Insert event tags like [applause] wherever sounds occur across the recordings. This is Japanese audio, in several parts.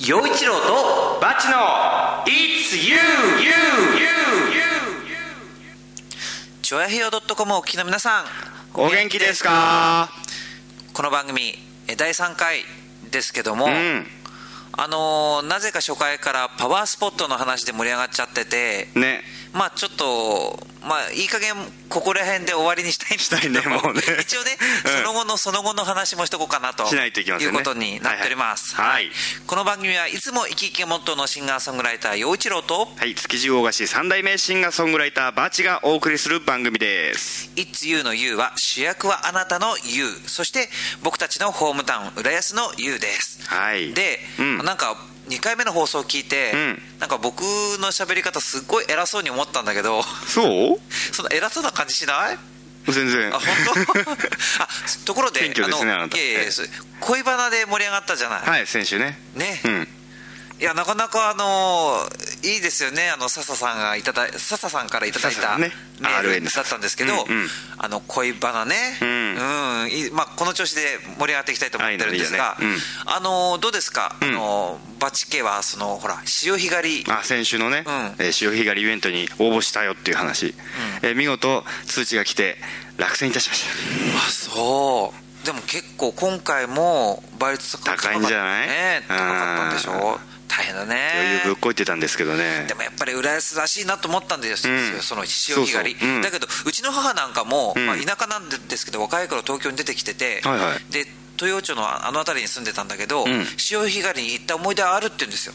陽一郎とバチの It's you, you, you, you チョアヘヨ .com をお聞きの皆さんお元気ですか？この番組え第3回ですけども、うん。あのーなぜか初回からパワースポットの話で盛り上がっちゃっててねまあちょっとまあいい加減ここら辺で終わりにしたいんですけどねもうね。[laughs] 一応ね、うんその後のその後の話もしとこうかなとしないといけませんね。うことになっております、はいはい。はい。この番組はいつも生き生きがモットーのシンガーソングライター陽一郎とはい。築地大菓子三代目シンガーソングライターバチがお送りする番組です「It's You」の You は主役はあなたの You そして僕たちのホームタウン浦安の You です。はい。で、うん。なんか2回目の放送を聞いて、うん。なんか僕の喋り方すっごい偉そうに思ったんだけどそう？[laughs] その偉そうな感じしない？全然。あ本当？[laughs] あところでねあなた。いやいや恋バナで盛り上がったじゃない、はい先週ね。ね、うんいやなかなかあのいいですよね。あの笹さんがいただい笹さんからいただいたメールだったんですけど、うんうん。あの恋バナね、うん。うん。いまあ、この調子で盛り上がっていきたいと思ってるんですが、はいねあのどうですか、ん。あのバチ家はそのほら潮干狩り。あ先週のね、潮干狩りイベントに応募したよっていう話、えー見事通知が来て落選いたしましあそう。でも結構今回も倍率高かった高いんじゃない？ね。高かったんでしょ？大変だた余裕ぶっねこいてたんですけどね。でもやっぱり浦安らしいなと思ったんですよ、うん。その潮干狩り。そうん。だけどうちの母なんかも、うん。まあ、田舎なんですけど若い頃東京に出てきてて、はいはい。で豊町のあの辺りに住んでたんだけど、ん。潮干狩りに行った思い出はあるって言うんですよ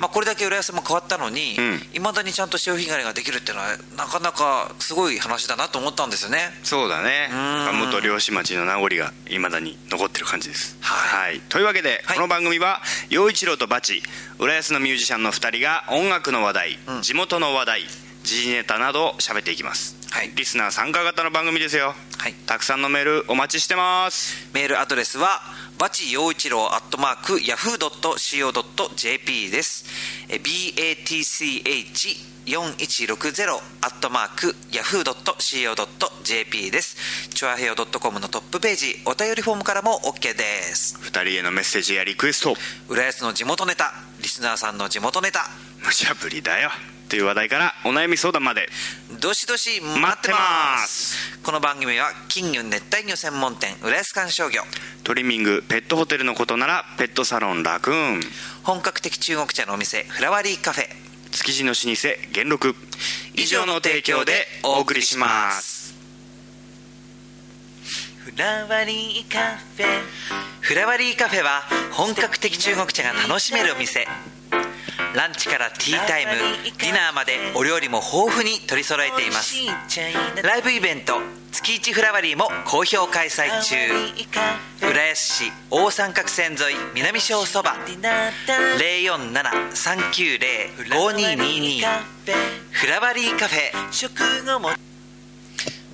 まあ、これだけ浦安も変わったのにうん。いま、未だにちゃんと潮干狩りができるっていうのはなかなかすごい話だなと思ったんですよね。そうだね。ん。元漁師町の名残がいまだに残ってる感じです。はい。というわけで、はい。この番組は陽一郎とバチ浦安のミュージシャンの2人が音楽の話題、うん。地元の話題時事ネタなど喋っていきます、はい。リスナー参加型の番組ですよ。はい。たくさんのメールお待ちしてます。メールアドレスはバチ陽一郎アットマークヤフー .co.jp です。え BATCH4160 アットマークヤフー .co.jp です。チョアヘヨ .com のトップページお便りフォームからも OK です。2人へのメッセージやリクエスト。浦安の地元ネタリスナーさんの地元ネタ。無茶ぶりだよ。という話題からお悩み相談までどしどし待ってます。この番組は金魚熱帯魚専門店浦安観賞魚。トリミングペットホテルのことならペットサロンラクーン。本格的中国茶のお店フラワリーカフェ。築地の老舗元禄。以上の提供でお送りします。フラワリーカフェ。フラワリーカフェは本格的中国茶が楽しめるお店ランチからティータイムディナーまでお料理も豊富に取り揃えています。ライブイベント月一フラワリーも好評開催中。浦安市大三角線沿い南小そば。047-390-5222フラワリーカフェ。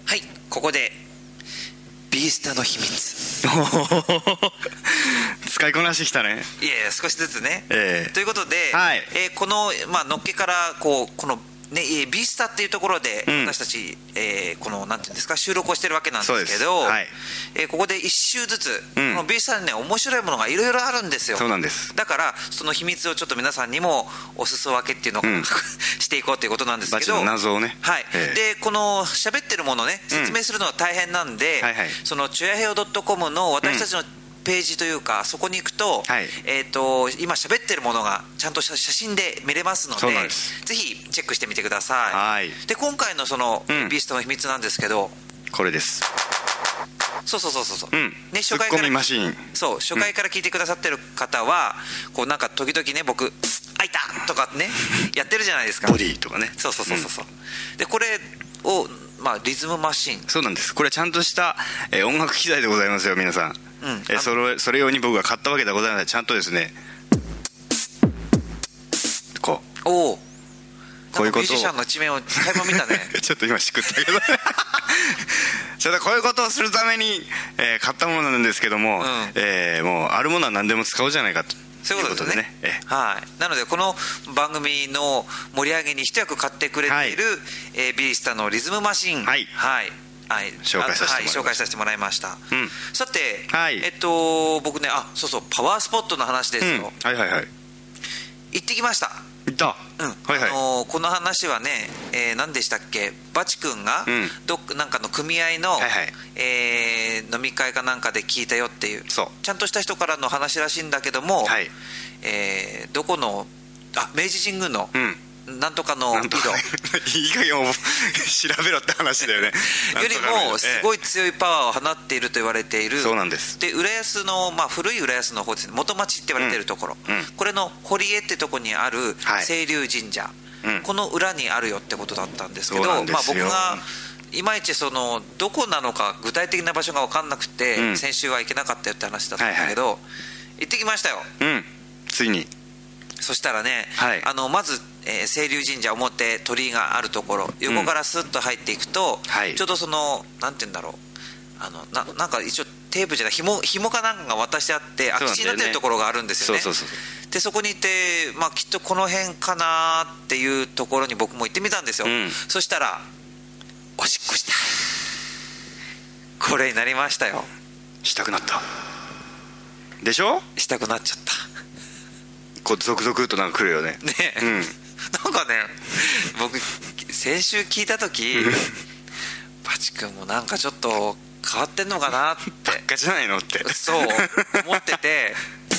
はいここでビースタの秘密。使いこなしてきたね。いやいや少しずつね、ええ。ということで、はい。えーこの、まあのっけからこうこのね、えービースタっていうところでうん。私たち、えーこのなんていうんですか収録をしてるわけなんですけど、はい。えーここで一周ずつ、うん。このビースタにね面白いものがいろいろあるんですよ。そうなんです。だからその秘密をちょっと皆さんにもお裾分けっていうのを、うん。[laughs] していこうということなんですけど謎をね。はい、ええ。でこの喋ってるものね説明するのは大変なんで、はいはい。そのチュアヘオ .com の私たちのページというか、そこに行くと,、はい。えー、と今喋ってるものがちゃんと写写真で見れますのでぜひチェックしてみてください。はい。で今回のその、うん。ビーストの秘密なんですけどこれです。そうそうそうそうそう、うん。ね、ツッコミマシーン。そう初回から聞いてくださってる方は、こうなんか時々ね僕「あいた!」とかね [laughs] やってるじゃないですか。ボディとかね。そうそうそうそうそう、でこれを、まあ、リズムマシン。そうなんです。これちゃんとした、えー音楽機材でございますよ皆さん、うん。えーそれそれ用に僕が買ったわけではございません。ちゃんとですね。こおおこういうことを。ミュージシャンの一面を垣間見たね。う [laughs] ちょっと今しくったけど。ちょっとこういうことをするために、えー買ったものなんですけども、うん。えーもうあるものは何でも使おうじゃないかと。そういうことですね。えーはい、なのでこの番組の盛り上げに一役買ってくれている、えービースタのリズムマシン、はい。はい、紹介させてもらいました。はい紹介させてもらいました、うん。さて、はい。えっと僕ねあそうそうパワースポットの話ですうん。よ、はいはいはい。行ってきました。いった？うん。はいはい。あのーこの話はね、えー何でしたっけ？バチ君がうん。どっかなんかの組合の、はいはい。えー飲み会かなんかで聞いたよっていう。そう。ちゃんとした人からの話らしいんだけども、はい。えーどこのあ明治神宮のうんなんとかの井戸いい加減を調べろって話だよね。[laughs] よりもすごいい強いパワーを放っていると言われている。そうなんです。で浦安の、まあ、古い浦安の方ですね。元町って言われているところ、うん。うん。これの堀江ってとこにあるはい。清流神社、うん。この裏にあるよってことだったんですけどまあ、僕よがいまいちそのどこなのか具体的な場所が分かんなくて、うん。先週は行けなかったよって話だったんだけど、行ってきましたよ。うん。ついにそしたらね、はい。あのまず、えー清流神社表鳥居があるところ横からスッと入っていくと、はい。ちょうどそのなんて言うんだろう。あのななんか一応テープじゃない紐紐かなんかが渡してあって空き地になってるところがあるんですよね。でそこにいて、まあ、きっとこの辺かなっていうところに僕も行ってみたんですよ、うん。そしたらおしっこした。これになりましたよ。したくなった。でしょ？したくなっちゃったこうゾクゾクとなんか来るよね。ね。え、うん。なんかね僕先週聞いた時バチ君もなんかちょっと変わってんのかなって。ばっかじゃないのって。そう思ってて。[laughs]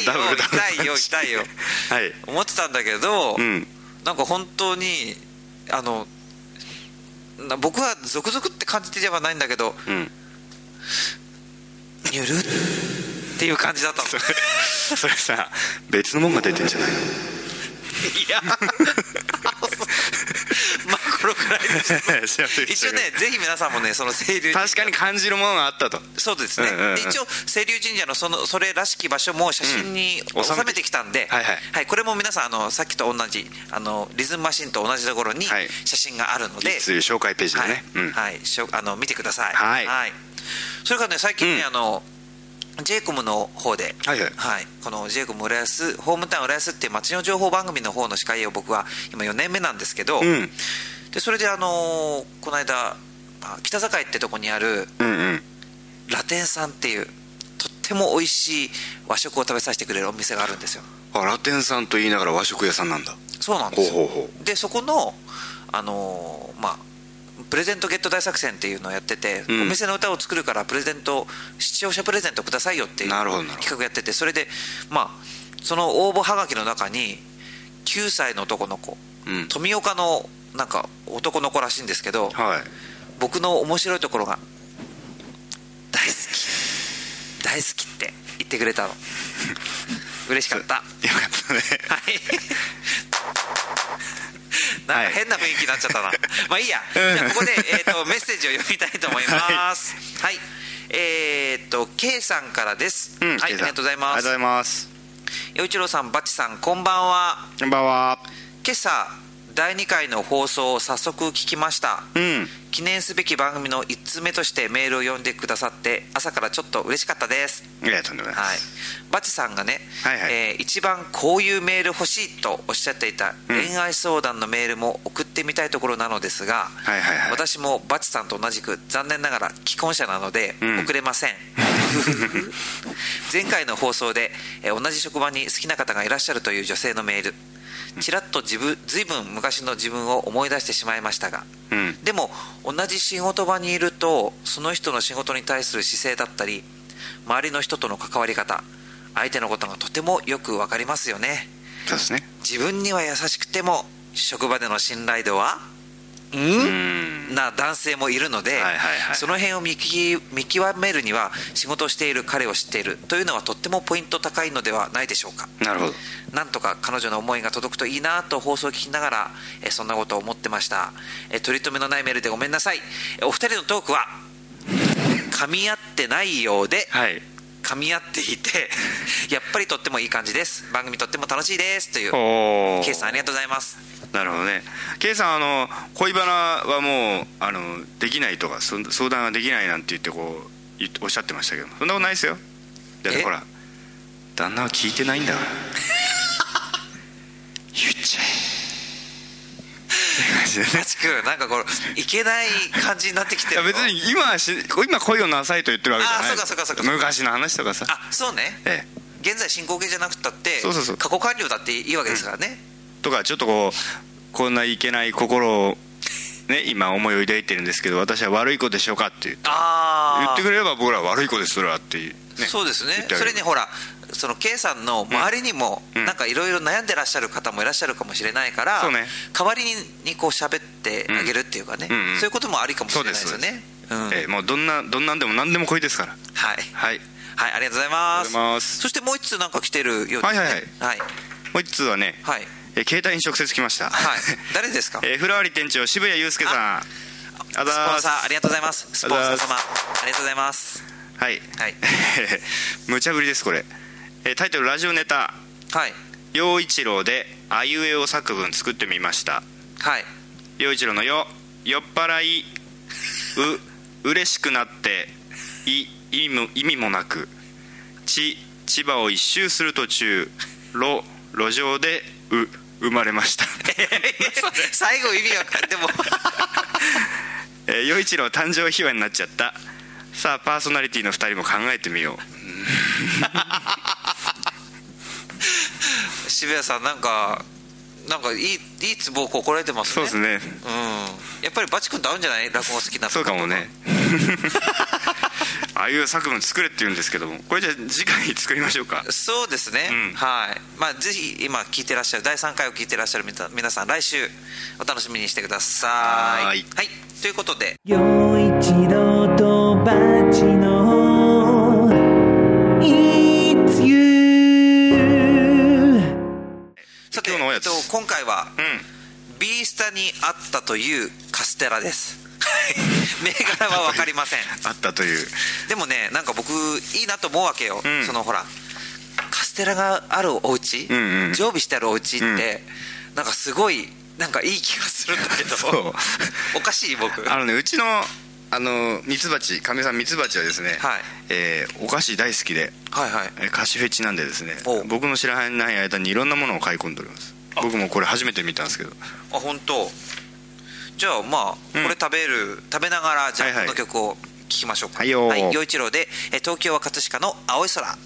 痛いよ痛いよ痛いよ。はい。思ってたんだけど、うん。なんか本当にあのな僕はゾクゾクって感じてではないんだけどうん。ニュルっていう感じだったの [laughs] [laughs] それさ別のもんが出てんじゃないの？いや。[laughs] まあこのくらいです [laughs] 一応ねぜひ皆さんもねその清流確かに感じるものがあったと。そうですね、うんうんうん。で一応清流神社のそのそれらしき場所も写真にうん収めてきたんで、はいはい。これも皆さんあのさっきと同じあのリズムマシンと同じところにはい。写真があるので、そういう紹介ページではい。ねうん。はい。しょあの見てください。はい。それからね最近ね、うん。あの j コムの方で、はいはい。この j コム浦安ホームタウン浦安っていう街の情報番組の方の司会を僕は今4年目なんですけど、うん。でそれであのこの間あ北境ってとこにあるうんうん。ラテンさんっていうとっても美味しい和食を食べさせてくれるお店があるんですよ。あラテンさんと言いながら和食屋さんなんだ。そうなんですよ。でそこのあのーまあプレゼントゲット大作戦っていうのをやってて、うん。お店の歌を作るからプレゼント視聴者プレゼントくださいよっていう企画やっててそれでまあその応募はがきの中に9歳の男の子うん。富岡のなんか男の子らしいんですけどはい。僕の面白いところが大好き。大好きって言ってくれたの。嬉しかった。は [laughs] いよかったねなんか変な雰囲気になっちゃったな、[laughs] まあいいや。じゃあここで、えー、とメッセージを読みたいと思います。[laughs] はい、えっ、と K さんからです、うんはいありがとうございます。ありがとうございます。陽一郎さんバッチさんこんばんは。こんばんは。今朝第2回の放送を早速聞きました。うん。記念すべき番組の1通目としてメールを読んでくださって朝からちょっと嬉しかったです。いやとんでもないはい、バチさんがね、はいはい。えー一番こういうメール欲しいとおっしゃっていたうん。恋愛相談のメールも送ってみたいところなのですが、はいはいはい。私もバチさんと同じく残念ながら既婚者なのでうん。送れません、[laughs] 前回の放送で、えー同じ職場に好きな方がいらっしゃるという女性のメールちらっと自分随分昔の自分を思い出してしまいましたがうん。でも同じ仕事場にいるとその人の仕事に対する姿勢だったり周りの人との関わり方相手のことがとてもよく分かりますよね。そうですね。自分には優しくても職場での信頼度はん？うん。な男性もいるので、その辺を見き見極めるには仕事をしている彼を知っている。というのはとってもポイント高いのではないでしょうか。なるほど。なんとか彼女の思いが届くといいなと放送を聞きながらえーそんなことを思ってました。えー取り留めのないメールでごめんなさい。えーお二人のトークは噛み合ってないようではい噛み合っていて [laughs] やっぱりとってもいい感じです。番組とっても楽しいですという。おケイさんありがとうございます。なるほどね。K さんあの恋バナはもうあのできないとかそ相談はできないなんて言ってこうおっしゃってましたけどそんなことないですよ。だってえ？ほら旦那は聞いてないんだから。[laughs] 言っちゃえ感じでねバチ君なんかこれいけない感じになってきて別に今はし今恋をなさいと言ってるわけじゃないあそうかそうかそうか昔の話とかさあそうねええ現在進行形じゃなくたって過去完了だっていいわけですからね、とかちょっとこうこんないけない心をね今思いを抱いてるんですけど私は悪い子でしょうかって言ってああ言ってくれれば僕らは悪い子ですそれはっていう、ね、そうですね。それにほらその K さんの周りにもうん。なんかいろいろ悩んでらっしゃる方もいらっしゃるかもしれないから、そうね。代わりにこう喋ってあげるっていうかね、うん。うん。うんそういうこともありかもしれないですよね。うん。ええもうどんなどんなんでも何でも恋ですから。はい。はい。はいありがとうございます。そしてもう一つなんか来てるようですね。はいはいはい。はい。もう一通はね、はい。え携帯に直接来ました。はい。誰ですか？[laughs] えー、フラワリ店長渋谷祐介さんあスポンサーありがとうございます。スポンサーありがとう様ありがとうございます。はい、はい。[laughs] 無茶ぶりですこれ、えータイトルラジオネタ。はい「陽一郎であいうえお作文作ってみました。はい。陽一郎のよ酔っ払いう嬉しくなってい意味も意味もなく。ち千葉を一周する途中路路上でう生まれました。[laughs] 最後意味が分かっても [laughs] えー陽一郎誕生秘話になっちゃった。さあパーソナリティの2人も考えてみよ [laughs] 渋谷さんなんかなんかいいいいツボを心得てますね。うそうですね。うん。やっぱりバチ君と合うんじゃない？落語好きなそうかもね [laughs] ああいう作文作れって言うんですけどもこれじゃあ次回作りましょうか。そうですね、うん。はい。まあぜひ今聞いてらっしゃる第3回を聞いてらっしゃる皆皆さん来週お楽しみにしてください。はい。ということで。陽一郎とバチの It's you さて今日のおやつ。えっと、今回はうん。ビースタにあったというカステラです銘柄は分かりません。あったという。でもねなんか僕いいなと思うわけよ、うん。そのほらカステラがあるお家、うんうん。常備してあるお家って、なんかすごいなんかいい気がするんだけど。おかしい僕。あのねうちのあのミツバチかみさんミツバチはですね、はい。えーお菓子大好きではいはい。えー菓子フェチなんでですねお僕の知らない間にいろんなものを買い込んでおります。僕もこれ初めて見たんですけど。あ本当。じゃあまあうん。これ食べる、食べながらじゃあはいはい。この曲を聴きましょうか。はいよー。陽一郎でえー「東京は葛飾の青い空」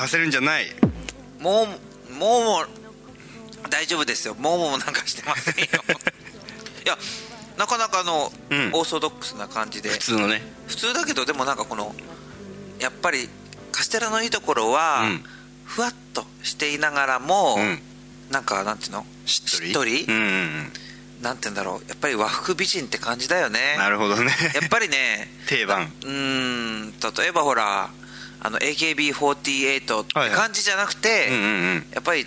させるんじゃない。もうもうも大丈夫ですよ。もうもうなんかしてませんよ。[laughs] いやなかなかあの、うん。オーソドックスな感じで。普通のね。普通だけどでもなんかこのやっぱりカステラのいいところは、うん。ふわっとしていながらも、うん。なんかなんていうの？しっとり？しっとり？うんうんうん。なんて言うんだろう。やっぱり和服美人って感じだよね。なるほどね。やっぱりね [laughs] 定番。うーん例えばほらあの AKB48 って感じじゃなくて、うんうんうん。やっぱり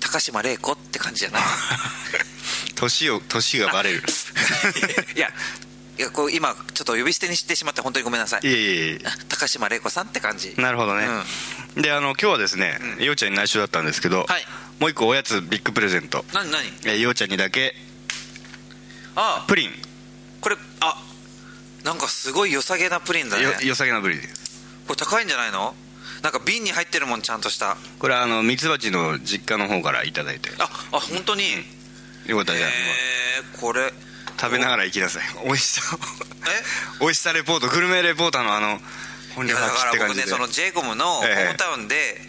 高島玲子って感じじゃない？[laughs] 年を年がバレる。[laughs] いやいやこう今ちょっと呼び捨てにしてしまって本当にごめんなさい。いえいえい高島玲子さんって感じ。えなるほどね、であの今日はですね、うん。ようちゃんに内緒だったんですけど、はい。もう一個おやつビッグプレゼント。何何？えーようちゃんにだけあ。プリン。これあ。なんかすごい良さげなプリンだね。よよさげなプリンこれ高いんじゃないの？なんか瓶に入ってるもんちゃんとした。これはあのミツバチの実家の方からいただいて。ああ本当に？よかったじゃん。えー、これ。食べながら行きなさい。美味しさをえ？[laughs] 美味しさレポートグルメレポーターのあの本領発揮って感じで。から僕ねその j イコムのホえ。えームタウンで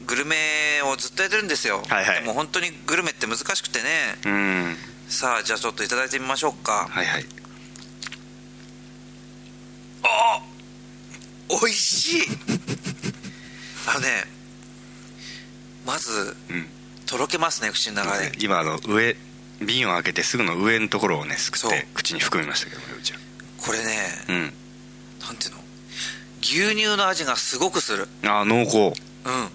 うん。グルメをずっとやってるんですよ、はいはい。でも本当にグルメって難しくてね。うん。さあじゃあちょっといただいてみましょうか。はいはい。あ美味しい。あのねまずうん。とろけますね口の中で。今あの上瓶を開けてすぐの上のところをねすくって口に含みましたけどねうちは。これねうん。なんていうの？牛乳の味がすごくする。あ濃厚。うん。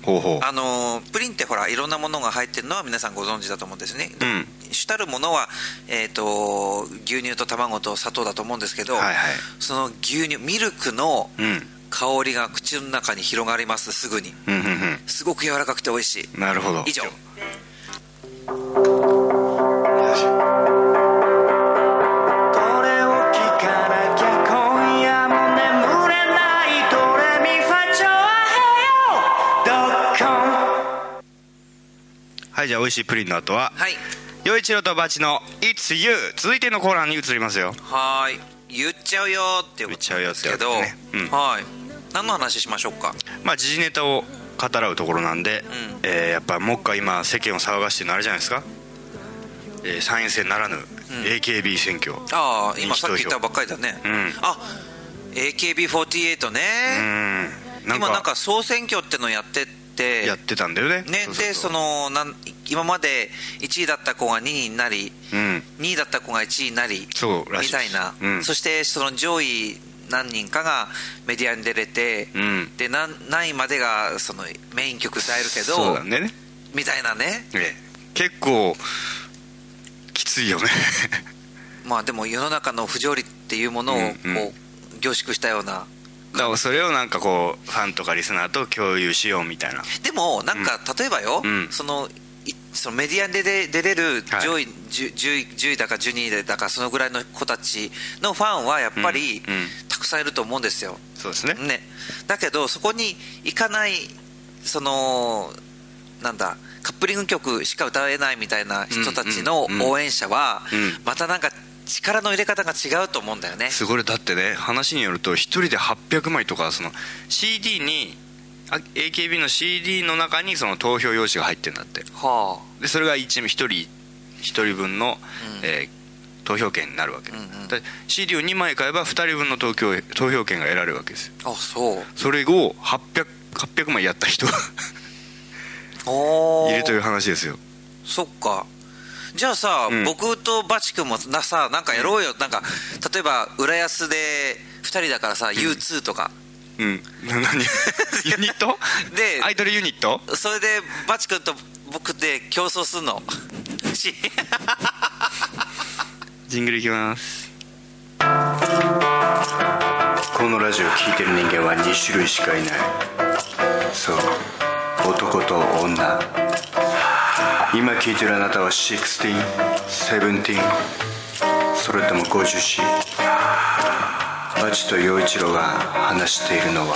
ほうほう。あのープリンってほらいろんなものが入ってるのは皆さんご存知だと思うんですね、うん。主たるものは、えー、と牛乳と卵と砂糖だと思うんですけど、はいはい。その牛乳ミルクのうん香りが口の中に広がりますすぐに。うんうんすごく柔らかくて美味しい。うんなるほど。以上。はいじゃあ美味しいプリンの後ははい。陽一郎とバチの「It's You」続いてのコーナーに移りますよ。はーい。言っちゃうよっていうことですけど、言っちゃうよってやつね。うん。はい何の話しましょうか？まあ時事ネタを語らうところなんで、ん。えーやっぱもっか今世間を騒がしてるのあれじゃないですか、えー参院選ならぬ AKB 選挙。ああ今さっき言ったばっかりだね、うん。あ AKB48 ね、うん。なんか今なんか総選挙ってのやってて。やってたんだよね。ねそうそうそう。でそのなん今まで1位だった子が2位になりうん。2位だった子が1位になりそうらしいです。みたいな、うん。そしてその上位何人かがメディアに出れて、うん。で何何位までがそのメイン曲歌えるけどそうだよね。みたいなね。ええ。結構きついよね。[laughs] まあでも世の中の不条理っていうものをこう、うん。うん凝縮したような。だからそれをなんかこうファンとかリスナーと共有しようみたいな。でもなんか例えばよ、うん。そのいそのメディアで出出れるはい。上位、10, 10位10位だか12位だかそのぐらいの子たちのファンはやっぱり、うんうん。たくさんいると思うんですよ、そうですね。ね、だけどそこに行かないそのなんだカップリング曲しか歌えないみたいな人たちの応援者はうん。またなんか力の入れ方が違うと思うんだよね。すごい。だってね話によると1人で800枚とかその CD にあ AKB の CD の中にその投票用紙が入ってるんだって。はでそれが 1, 1人1人分の、うん。えー投票権になるわけ、うんうん。だ CD を2枚買えば2人分の投票投票権が得られるわけですよ。ああそう。それを 800, 800枚やった人 [laughs] いるという話ですよ。そっか。じゃあさ、うん。僕とバチ君もなさなんかやろうよ、なんか例えば浦安で2人だからさ、U2 とかうん。な何？[laughs] ユニット？でアイドルユニット？それでバチ君と僕で競争するの？し。[laughs] ジングルいきます。このラジオ聴いてる人間は2種類しかいない。そう。男と女。今聴いてるあなたは 16?17? それとも 50C? バチと陽一郎が話しているのは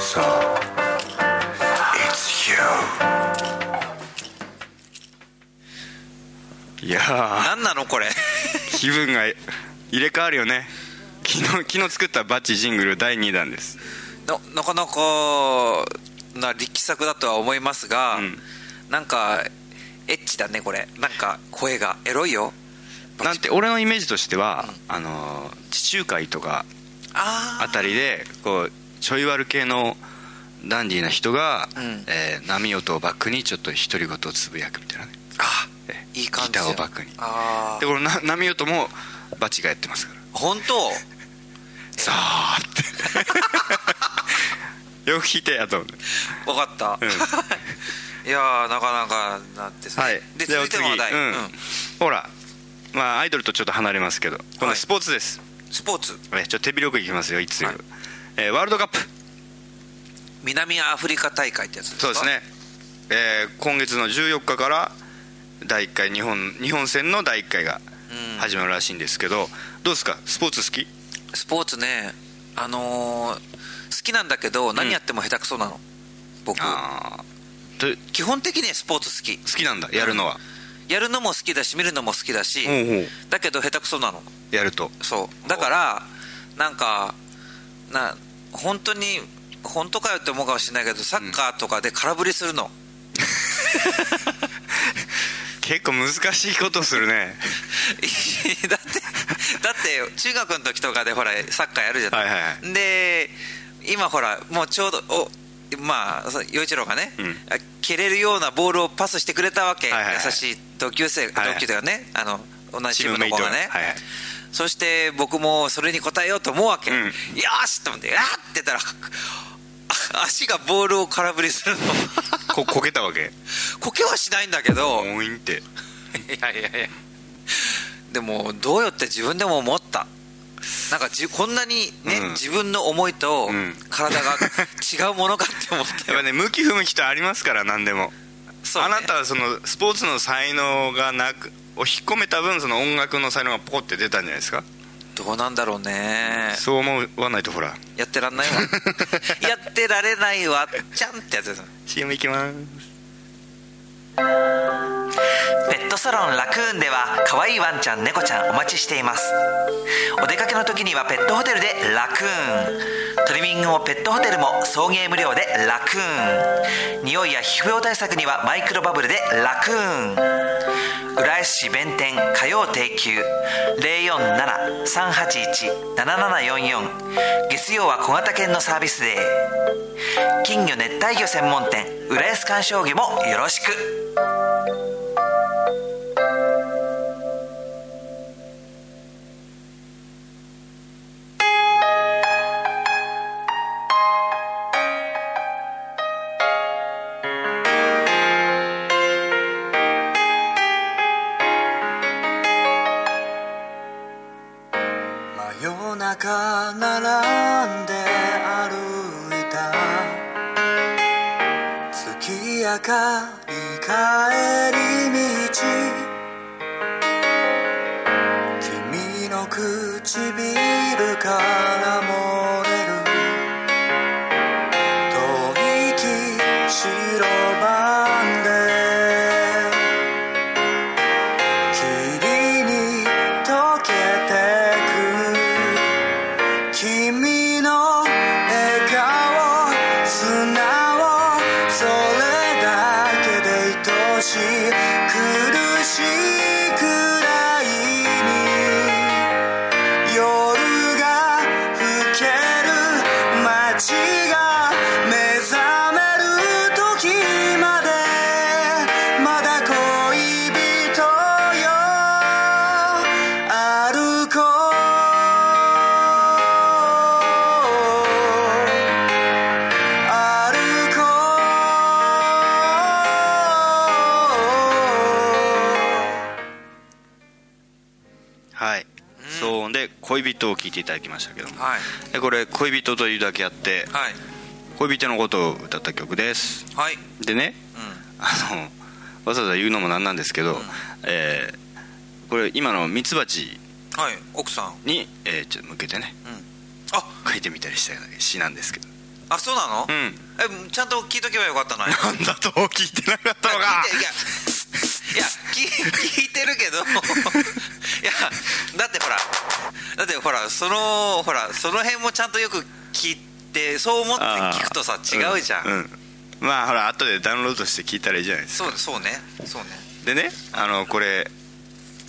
そう。It's you. いやー。何なのこれ？[laughs] 気分が入れ替わるよね。昨日 [laughs] 昨日作ったバッチジングル第2弾です。ななかなかな力作だとは思いますが、うん。なんかエッチだねこれ。なんか声が。エロいよ。なんて俺のイメージとしては、あのー地中海とかああたりでこうちょい悪系のダンディーな人が、うん。えー波音をバックにちょっと独り言をつぶやくみたいなね。あえいい感じギターをバックに。ああでこのな波音もバチがやってますから。本当？[laughs] さあって。[laughs] よく弾いてやと思って分かった、うん。[laughs] いやーなかなかなってさ、はい。で続いての話題、次。うん。うん。ほら。まあアイドルとちょっと離れますけど。今度スポーツです、スポーツ。えちょっと手広くいきますよいつよ、はい。えーワールドカップ。南アフリカ大会ってやつですか？そうですね、えー今月の14日から第1回日本日本戦の第1回がうん。始まるらしいんですけど、どうですか？スポーツ好き？スポーツねあのー好きなんだけど何やっても下手くそなの、僕。ああと基本的にスポーツ好き。好きなんだやるのは、やるのも好きだし見るのも好きだし、ほうほうだけど下手くそなの。やると。そう。だからなんかな本当に本当かよって思うかもしれないけどサッカーとかで空振りするの、[laughs] 結構難しいことするね。[laughs] だってだって中学の時とかでほらサッカーやるじゃない、はいはい。で今ほらもうちょうどおまあ陽一郎がね、うん。蹴れるようなボールをパスしてくれたわけ、はいはいはい。優しい同級生、はいはい同級生がねあの同じチームの子がね、はいはい。そして僕もそれに応えようと思うわけ、うん。よーしと思って「あっ!」って言ったらあ足がボールを空振りするの。ここけたわけ。こけはしないんだけど。って。いやいやいや。でもどうよって自分でも思ったなんかじこんなにね、うん。自分の思いとうん。体が違うものかって思ったよ。やっぱね向き不向きとありますから何でも、そうね。あなたはそのスポーツの才能がなくを引っ込めた分その音楽の才能がポコって出たんじゃないですか？どうなんだろうね。そう思わないとほら。やってらんないわ。[laughs] やってられないわ。ちゃんってやつです。CM いきますペットサロンラクーンでは可愛いワンちゃん猫ちゃんお待ちしています。お出かけの時にはペットホテルでラクーン。トリミングもペットホテルも送迎無料でラクーン。匂いや皮膚病対策にはマイクロバブルでラクーン浦安市弁天火曜定休。047-381-7744月曜は小型犬のサービスデー。金魚熱帯魚専門店浦安観賞魚もよろしく。Keep 聞いていただきましたけども。はい。でこれ恋人というだけあってはい。恋人のことを歌った曲です。はい。でねうあのわざわざ言うのもなんなんですけど、えーこれ今のミツバチんはい奥さん。に、えーちょっと向けてね。うん。あ。書いてみたりした詩なんですけど。あそうなの、うん。えちゃんと聞いとけばよかったの？に [laughs] なんだと聞いてなかったのか。いやいや聞いてるけど。[laughs] いやだってほらだってほらそのほらその辺もちゃんとよく聞いてそう思って聞くとさ違うじゃん、うん、うん。まあほら後でダウンロードして聞いたらいいじゃないですか。そうそうね。そうね。でねあのこれ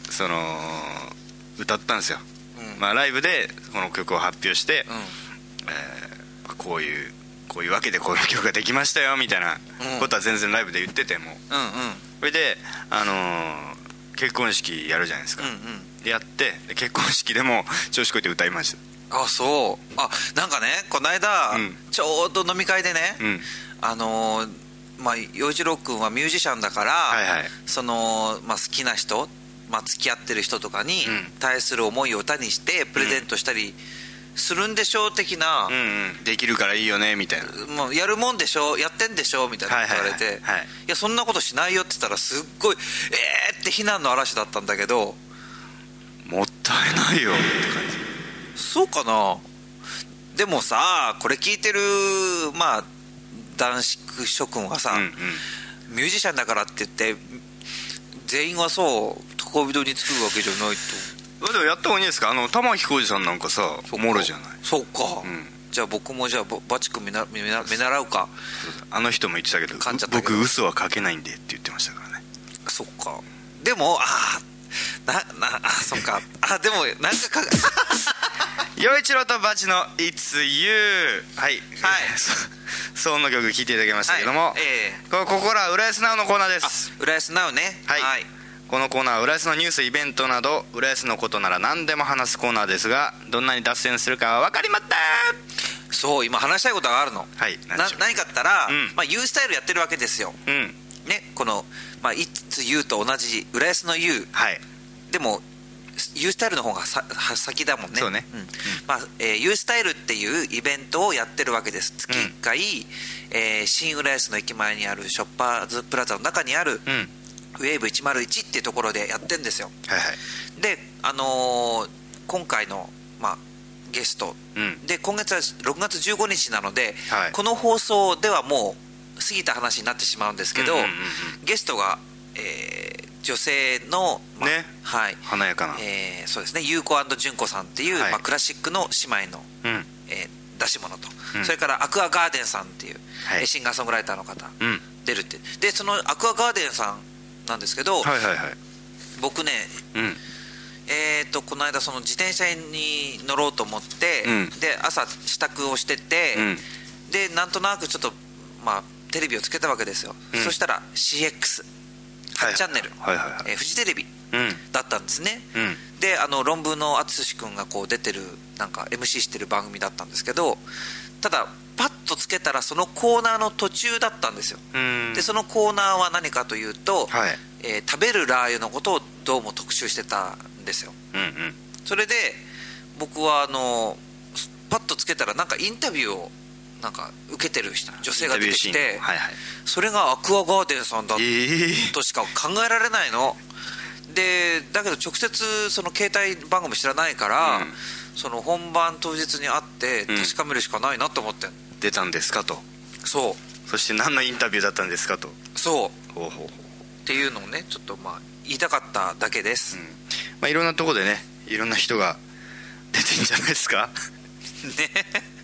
その歌ったんですよ、うん。まあ、ライブでこの曲を発表して、うん。えーこういうこういうわけでこういう曲ができましたよみたいなことは全然ライブで言ってても。うんうん。それで、あのー結婚式やるじゃないですか、うんうんでやってで結婚式でも調子こいて歌いました。あそう。あなんかねこの間、うん。ちょうど飲み会でね、うん。あのーまあ洋一郎君はミュージシャンだから、はいはい。その、まあ、好きな人、まあ、付き合ってる人とかにうん。対する思いを歌にしてプレゼントしたりするんでしょう的なうん、うん。できるからいいよねみたいな。もうやるもんでしょやってんでしょみたいな言われて、はいはいはいはい。やそんなことしないよって言ったらすっごいえーって非難の嵐だったんだけどもったいないよ。って感じそうかな。でもさこれ聞いてるまあ男子諸君はさ、うんうん。ミュージシャンだからって言って全員がそう高人に作るわけじゃないと。でもやった方がいいんですか。あの玉置浩二さんなんかさおもろいじゃない？そうか、ん。じゃあ僕もじゃあババチ君見な見な見習うか。あの人も言ってたけど僕嘘は書けないんでって言ってましたからね。そっか。でもああななあそっか。あでもなんかか [laughs] 陽一郎とバチの「It's You」はい。はい。[laughs] その曲聴いていただきましたけども、はい。えこここからは浦安ナウのコーナーです。浦安ナウね。はい。このコーナーは浦安のニュースイベントなど浦安のことなら何でも話すコーナーですがどんなに脱線するかは分かりまった。そう今話したいことがあるの。はい。何な何かって言ったら、うん。まあ、U スタイルやってるわけですよ。うんねこの、まあ、いつ U と同じ浦安の U はい。でも U スタイルの方がさは先だもんね。そうね。ん。まあえー U スタイルっていうイベントをやってるわけです。月1回、えー新浦安の駅前にあるショッパーズプラザの中にある、うん。ウェーブ101っていうところでやってんですよ。はいはい。であのー今回の、まあ、ゲスト、うん。で今月は6月15日なので、はい。この放送ではもう過ぎた話になってしまうんですけど、うんうんうんゲストが、えー女性の、まあね。はい。華やかな、えーそうですね。優子純子さんっていう、はい。まあ、クラシックの姉妹の、うん。えー出し物と、うん。それからアクアガーデンさんっていう、はい。えーシンガーソングライターの方、うん。出るって。でそのアクアガーデンさんなんですけど、はいはいはい。僕ねうん。えー、とこの間その自転車に乗ろうと思って、うん。で朝支度をしてて、うん。でなんとなくちょっと、まあ、テレビをつけたわけですよ、うん。そしたら CX8 はいチャンネル、はいはいはい。えーフジテレビうん。だったんですね、うん。であの論文の淳君がこう出てるなんか MC してる番組だったんですけどただパッとつけたらそのコーナーの途中だったんですよ。うん。でそのコーナーは何かというと、はい。えー食べるラー油のことをどうも特集してたんですよ。うんうん。それで僕はあのパッとつけたらなんかインタビューをなんか受けてる人女性が出てきてはいはい。それがアクアガーデンさんだええ。としか考えられないの。でだけど直接その携帯番組知らないから、うん。その本番当日に会ってうん。確かめるしかないなと思ってん出たんですかと。そう。そして何のインタビューだったんですかと。そう。ほうほう。ほうっていうのをねちょっとまあ言いたかっただけです、まあいろんなとこでねいろんな人が出てんじゃないですか。[laughs] ね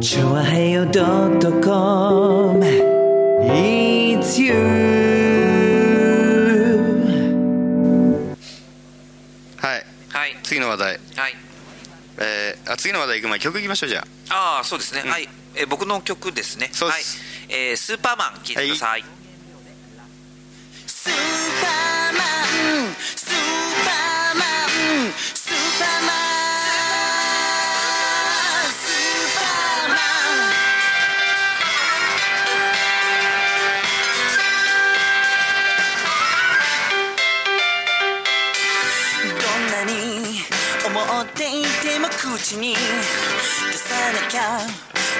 チョアヘヨドットコム。It's you. はい。はい。次の話題。はい。えー、あ次の話題行く。前に曲いきましょうじゃあ。ああそうですね、はい、えー僕の曲ですね。はいそうです、えースーパーマン聴いてください、スーパーマン。スーパーマン。スーても口に出さなきゃ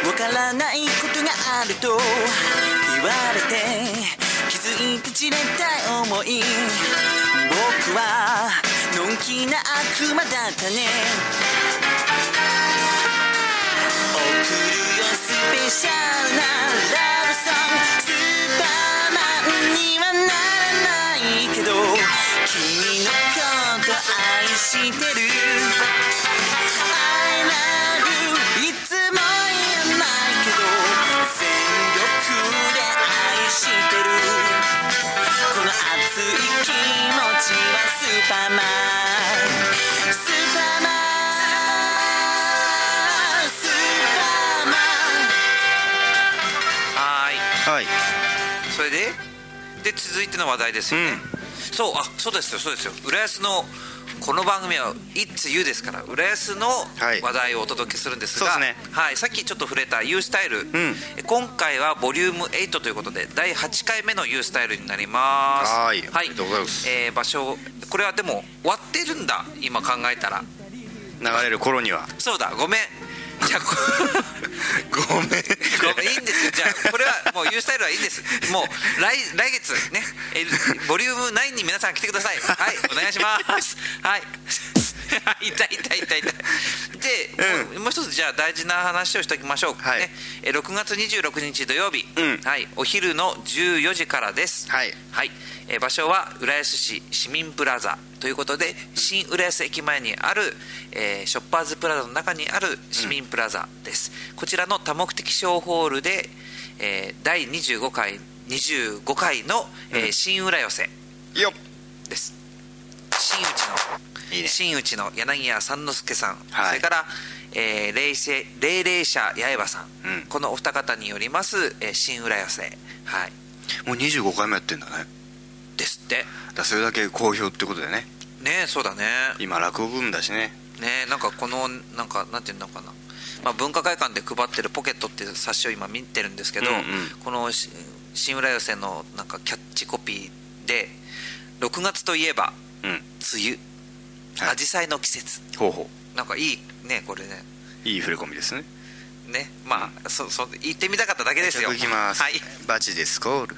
わからないことがあると言われて気づいてじれた思い。僕はのんきな悪魔だったね。送るよスペシャルなラブソング。スーパーマンにはならないけど君のこと愛してる。続いての話題ですよね、そうあそうですよそうですよ。浦安のこの番組は「It's You」ですから浦安のはい。話題をお届けするんですが、はい、さっきちょっと触れた U スタイル、え今回はボリューム8ということで第8回目の U スタイルになります。はいありがとうございえー場所これはでも終わってるんだ今考えたら。流れる頃には。そうだごめんじゃあこ [laughs] ごめんごめんいいんですよ。じゃあこれはもう U スタイルはいいんです。もう来来月ねえボリューム9に皆さん来てください。はいお願いします。はい。痛 [laughs] い痛い痛い痛い。で、もうもう一つじゃあ大事な話をしておきましょう、はい。ね、え6月26日土曜日、うん。はい、お昼の14時からです。はい。えー場所は浦安市市民プラザ。ということで新浦安駅前にある、えーショッパーズプラザの中にある市民プラザです、こちらの多目的小ホールで、えー第25回25回の、えー新浦寄せよっ。です。真打ちのいいね。真打ちの柳家三之助さん、はい。それから、えー、霊性霊霊者八重歯さん、うん。このお二方によります、えー新浦寄せ。はい。もう25回もやってんだね。ですって。だからそれだけ好評ってことでね。ねそうだね。今落語ブームだしね。ねなんかこのなんかなんていうのかな、まあ、文化会館で配ってる「ポケット」っていう冊子を今見てるんですけど、うんうん。このし新浦寄せのなんかキャッチコピーで「6月といえばうん。梅雨はい。紫陽花の季節。ほうほ」なんかいいねこれね。ういい触れ込みですね。ねまあそそ言ってみたかっただけですよ。曲いきます、はい。バチでスコール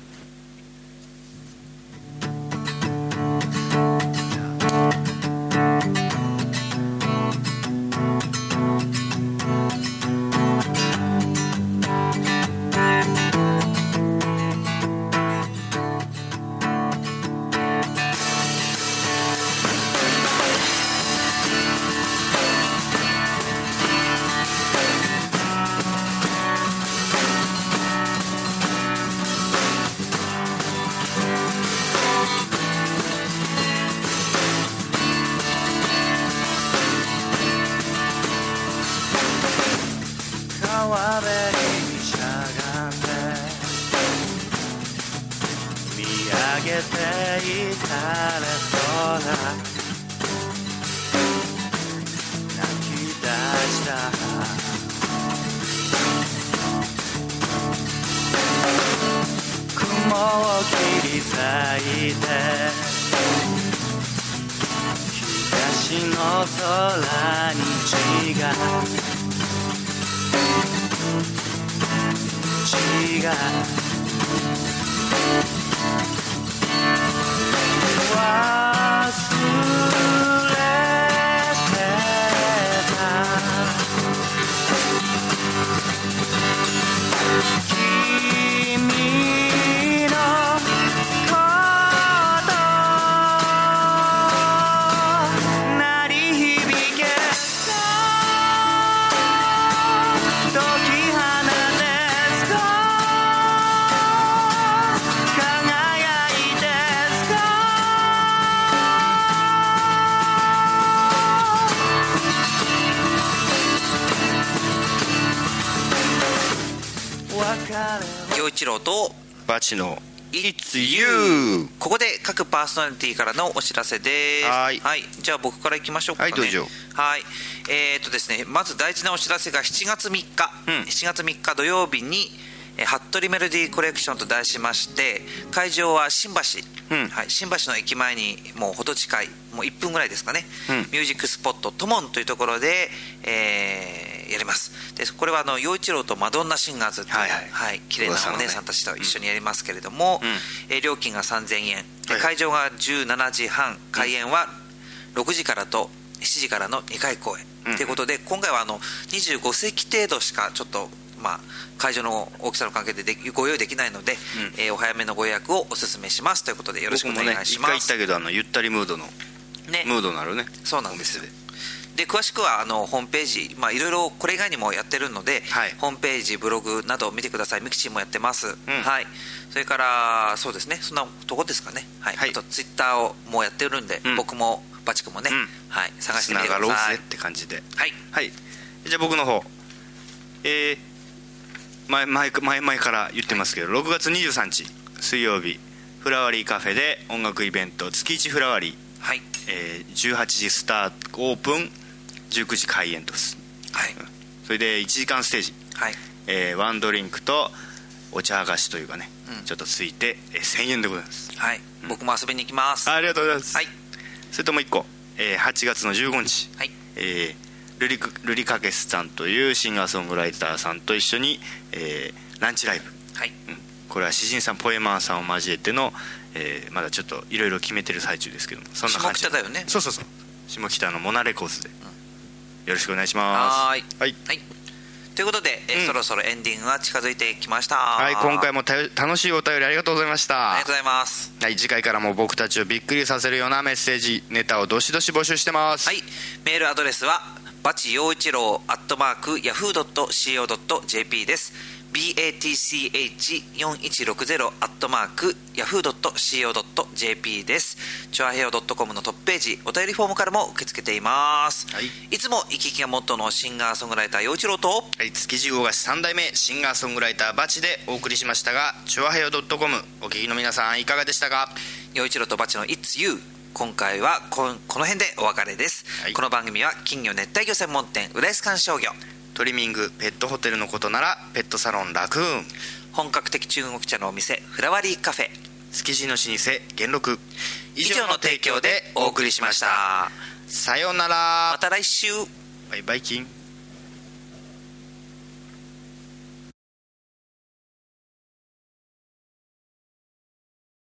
ていを陽一郎とバチの It's You ここで各パーソナリティからのお知らせです。はい。じゃあ僕からいきましょうかね。はいどうぞ。はい。えーっとですねまず大事なお知らせが7月3日、うん。7月3日土曜日にえー服部メロディーコレクションと題しまして会場は新橋、うん。はい、新橋の駅前にもう程近いもう1分ぐらいですかね、うん。ミュージックスポットトモンというところで、えーやります。でこれはあの陽一郎とマドンナシンガーズっていう、はいはい。綺麗なお姉さんたちと一緒にやりますけれども、うん。えー料金が3000円。ではい会場が17時半開演は6時からと7時からの2回公演。うん。ということで今回はあの25席程度しかちょっとまあ会場の大きさの関係でご用意できないので、うん。えーお早めのご予約をお勧めしますということでよろしくお願いします、回行ったけどあのゆったりムードのね。ムードのあるねそうなんですお店でで詳しくはあのホームページ、まあ、いろいろこれ以外にもやってるので、はい。ホームページブログなどを見てください。ミクチーもやってます、ん。はい、それからそうですね。そんなとこですかね、はい。はい。あとツイッターをもうやってるんで、うん。僕もバチ君もね、うん。はい、探してみてください。ぜって感じで。はい。はい。じゃあ僕の方。えー前前前々から言ってますけど6月23日水曜日フラワリーカフェで音楽イベント月一フラワリー、はい。えー18時スタートオープン19時開演とす。はい。それで1時間ステージ、はい。えーワンドリンクとお茶菓子というかね、うん。ちょっとついて、えー1000円でございます。はい、僕も遊びに行きます。ありがとうございます、はい。それともう一個、えー8月の15日、はい。えールリクルリカケスさんというシンガーソングライターさんと一緒に、えーランチライブ、はい。うん。これは詩人さんポエマーさんを交えての、えーまだちょっといろいろ決めてる最中ですけどもそんな感じ下北だよね。そうそうそう。下北のモナレコーズでよろしくお願いします。はーい。はい、はい。ということで、えうん。そろそろエンディングが近づいてきました。はい、今回も楽しいお便りありがとうございました。ありがとうございます。はい、次回からも僕たちをびっくりさせるようなメッセージネタをどしどし募集してます。はい。メールアドレスはバチ陽一郎アットマークヤフー .co.jp です BATCH4160 アットマークヤフー .co.jp です。チョアヘオ .com のトップページお便りフォームからも受け付けています、はい。いつも生き生きがモットーのシンガーソングライター陽一郎とはい、築地魚菓子3代目シンガーソングライターバチでお送りしましたがチュアヘヨ .com お聞きの皆さんいかがでしたか？陽一郎とバチの It's You 今回はこんこの辺でお別れです、はい。この番組は金魚熱帯魚専門店浦安観賞魚トリミングペットホテルのことならペットサロンラクーン。本格的中国茶のお店フラワリーカフェ。築地の老舗元禄。以上の提供でお送りしました。さようなら。また来週。バイバイキン